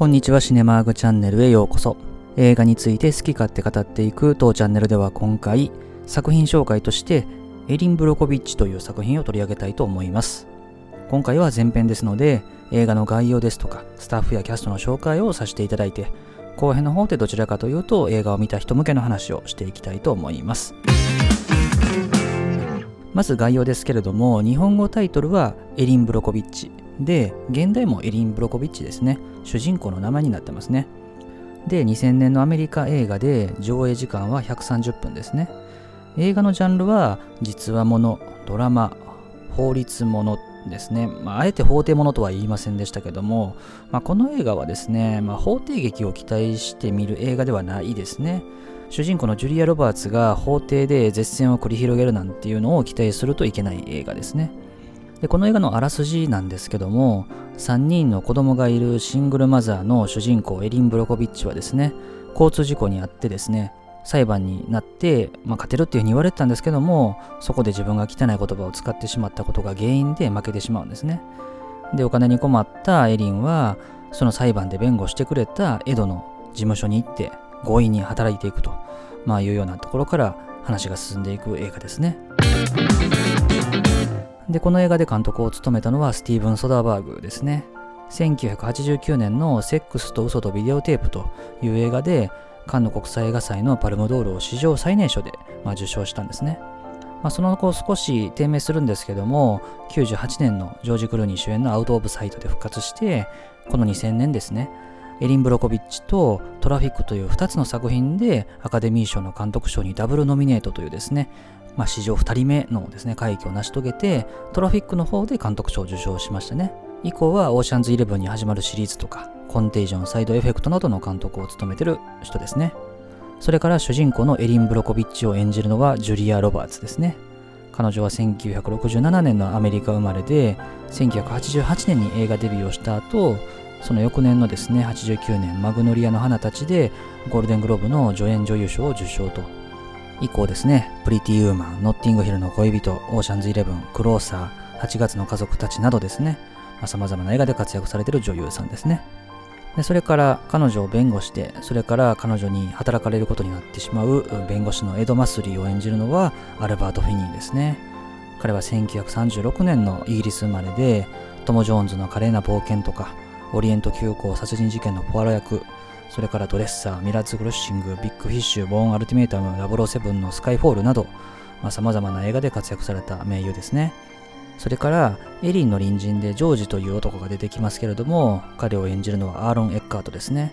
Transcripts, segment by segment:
こんにちはシネマーグチャンネルへようこそ。映画について好き勝手語っていく当チャンネルでは今回作品紹介としてエリン・ブロコビッチという作品を取り上げたいと思います。今回は前編ですので映画の概要ですとかスタッフやキャストの紹介をさせていただいて後編の方でどちらかというと映画を見た人向けの話をしていきたいと思います。まず概要ですけれども日本語タイトルはエリン・ブロコビッチで現代もエリン・ブロコビッチですね。主人公の名前になってますね。で2000年のアメリカ映画で上映時間は130分ですね。映画のジャンルは実話ものドラマ法律ものですね、まあ、あえて法廷ものとは言いませんでしたけども、まあ、この映画はですね、まあ、法廷劇を期待して見る映画ではないですね。主人公のジュリア・ロバーツが法廷で絶戦を繰り広げるなんていうのを期待するといけない映画ですね。でこの映画のあらすじなんですけども3人の子供がいるシングルマザーの主人公エリン・ブロコビッチはですね交通事故にあってですね裁判になって、まあ、勝てるっていうふうに言われてたんですけどもそこで自分が汚い言葉を使ってしまったことが原因で負けてしまうんですね。でお金に困ったエリンはその裁判で弁護してくれたエドの事務所に行って強引に働いていくと、まあ、いうようなところから話が進んでいく映画ですね。でこの映画で監督を務めたのはスティーブン・ソダーバーグですね1989年の「セックスと嘘とビデオテープ」という映画でカンヌ国際映画祭のパルムドールを史上最年少で、まあ、受賞したんですね。まあ、その後少し低迷するんですけども、98年のジョージ・クルーニー主演のアウト・オブ・サイトで復活して、この2000年ですね、エリン・ブロコビッチとトラフィックという2つの作品でアカデミー賞の監督賞にダブルノミネートというですね、まあ、史上2人目のですね、快挙を成し遂げて、トラフィックの方で監督賞を受賞しましたね。以降はオーシャンズイレブンに始まるシリーズとか、コンテージョン、サイドエフェクトなどの監督を務めてる人ですね。それから主人公のエリン・ブロコビッチを演じるのはジュリア・ロバーツですね。彼女は1967年のアメリカ生まれで、1988年に映画デビューをした後、その翌年のですね、89年、マグノリアの花たちでゴールデングローブの助演女優賞を受賞と。以降ですね、プリティ・ウーマン、ノッティングヒルの恋人、オーシャンズ・イレブン、クローサー、8月の家族たちなどですね、さまざ、まな映画で活躍されている女優さんですね。でそれから彼女を弁護して、それから彼女に働かれることになってしまう弁護士のエド・マスリーを演じるのはアルバート・フィニーですね。彼は1936年のイギリス生まれで、トム・ジョーンズの華麗な冒険とか、オリエント急行殺人事件のポアロ役、それからドレッサー、ミラーズ・クロッシング、ビッグフィッシュ、ボーン・アルティメータム、007のスカイフォールなど、さまざ、まな映画で活躍された名優ですね。それからエリンの隣人でジョージという男が出てきますけれども彼を演じるのはアーロン・エッカートですね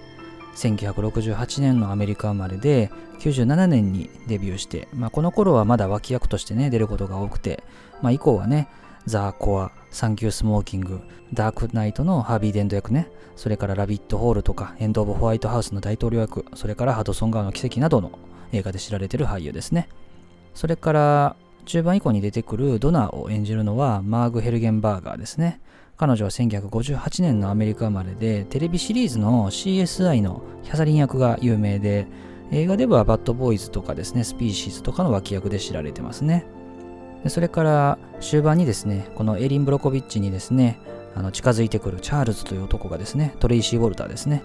1968年のアメリカ生まれで97年にデビューして、まあ、この頃はまだ脇役としてね出ることが多くて、まあ、以降はねザ・コア、サンキュー・スモーキング、ダークナイトのハービー・デンド役ね、それからラビット・ホールとか、エンド・オブ・ホワイトハウスの大統領役、それからハドソン川の奇跡などの映画で知られてる俳優ですね。それから中盤以降に出てくるドナーを演じるのはマーグ・ヘルゲンバーガーですね。彼女は1958年のアメリカ生まれで、テレビシリーズの CSI のキャサリン役が有名で、映画ではバッドボーイズとかですね、スピーシーズとかの脇役で知られてますね。でそれから終盤にですね、このエリン・ブロコビッチにですね、あの近づいてくるチャールズという男がですね、トレイシー・ウォルターですね。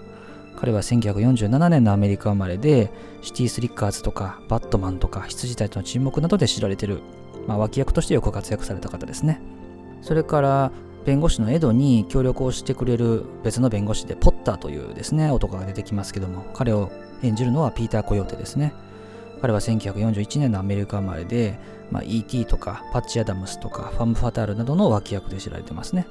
彼は1947年のアメリカ生まれで、シティスリッカーズとか、バットマンとか、羊たちの沈黙などで知られてる、まあ、脇役としてよく活躍された方ですね。それから、弁護士のエドに協力をしてくれる別の弁護士で、ポッターというですね、男が出てきますけども、彼を演じるのはピーター・コヨーテですね。彼は1941年のアメリカ生まれで、まあ、E.T. とかパッチ・アダムスとかファム・ファタールなどの脇役で知られてますね。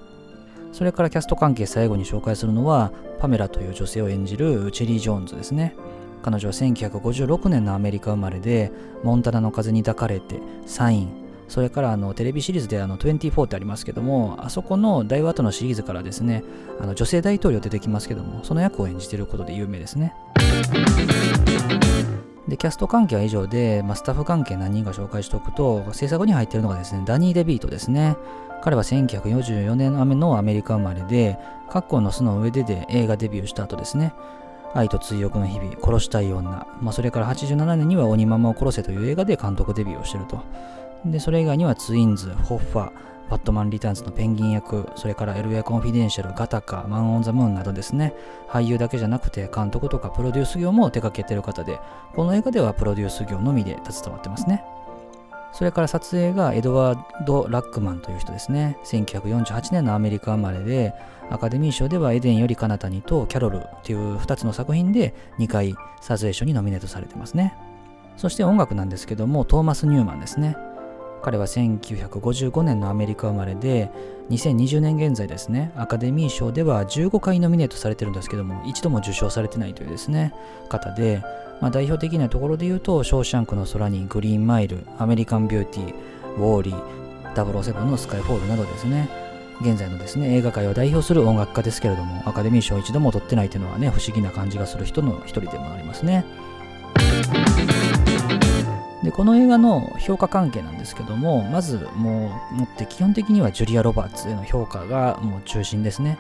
それからキャスト関係最後に紹介するのは、パメラという女性を演じるチェリー・ジョーンズですね。彼女は1956年のアメリカ生まれで、モンタナの風に抱かれて、サイン、それからあのテレビシリーズであの24ってありますけども、あそこの大和とのシリーズからですね、あの女性大統領出てきますけども、その役を演じていることで有名ですね。で、キャスト関係は以上で、まあ、スタッフ関係何人か紹介しておくと、制作に入っているのがですね、ダニー・デビートですね。彼は1944年のアメリカ生まれで、カッコーの巣の上でで映画デビューした後ですね、愛と追憶の日々、殺したい女、まあ、それから87年には鬼ママを殺せという映画で監督デビューをしていると。で、それ以外にはツインズ、ホッファ、バットマン・リターンズのペンギン役、それから LA コンフィデンシャル、ガタカ、マン・オン・ザ・ムーンなどですね、俳優だけじゃなくて監督とかプロデュース業も手掛けてる方で、この映画ではプロデュース業のみで携わってますね。それから撮影がエドワード・ラックマンという人ですね。1948年のアメリカ生まれで、アカデミー賞ではエデンより彼方にとキャロルっていう2つの作品で2回撮影賞にノミネートされてますね。そして音楽なんですけども、トーマス・ニューマンですね。彼は1955年のアメリカ生まれで、2020年現在ですね、アカデミー賞では15回ノミネートされてるんですけども、一度も受賞されてないというですね、方で、まあ、代表的なところで言うと、ショーシャンクの空にグリーンマイル、アメリカンビューティー、ウォーリー、007のスカイフォールなどですね、現在のですね、映画界を代表する音楽家ですけれども、アカデミー賞一度も取ってないというのはね、不思議な感じがする人の一人でもありますね。でこの映画の評価関係なんですけどもまずもうもって基本的にはジュリア・ロバーツへの評価がもう中心ですね。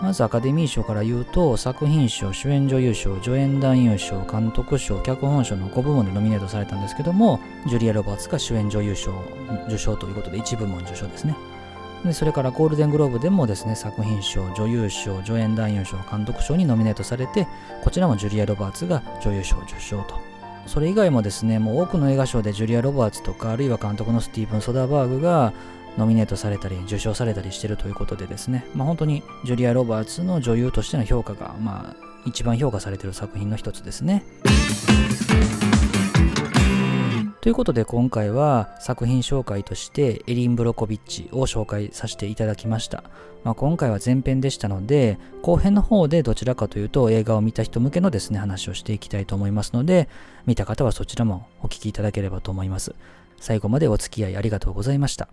まずアカデミー賞から言うと作品賞主演女優賞助演男優賞監督賞脚本賞の5部門でノミネートされたんですけどもジュリア・ロバーツが主演女優賞受賞ということで1部門受賞ですね。でそれからゴールデングローブでもですね作品賞女優賞助演男優賞監督賞にノミネートされてこちらもジュリア・ロバーツが女優賞受賞と。それ以外もですね、もう多くの映画賞でジュリア・ロバーツとか、あるいは監督のスティーブン・ソダーバーグがノミネートされたり、受賞されたりしてるということでですね、まあ、本当にジュリア・ロバーツの女優としての評価が、まあ、一番評価されてる作品の一つですね。ということで今回は作品紹介としてエリン・ブロコビッチを紹介させていただきました。まあ、今回は前編でしたので後編の方でどちらかというと映画を見た人向けのですね話をしていきたいと思いますので見た方はそちらもお聴きいただければと思います。最後までお付き合いありがとうございました。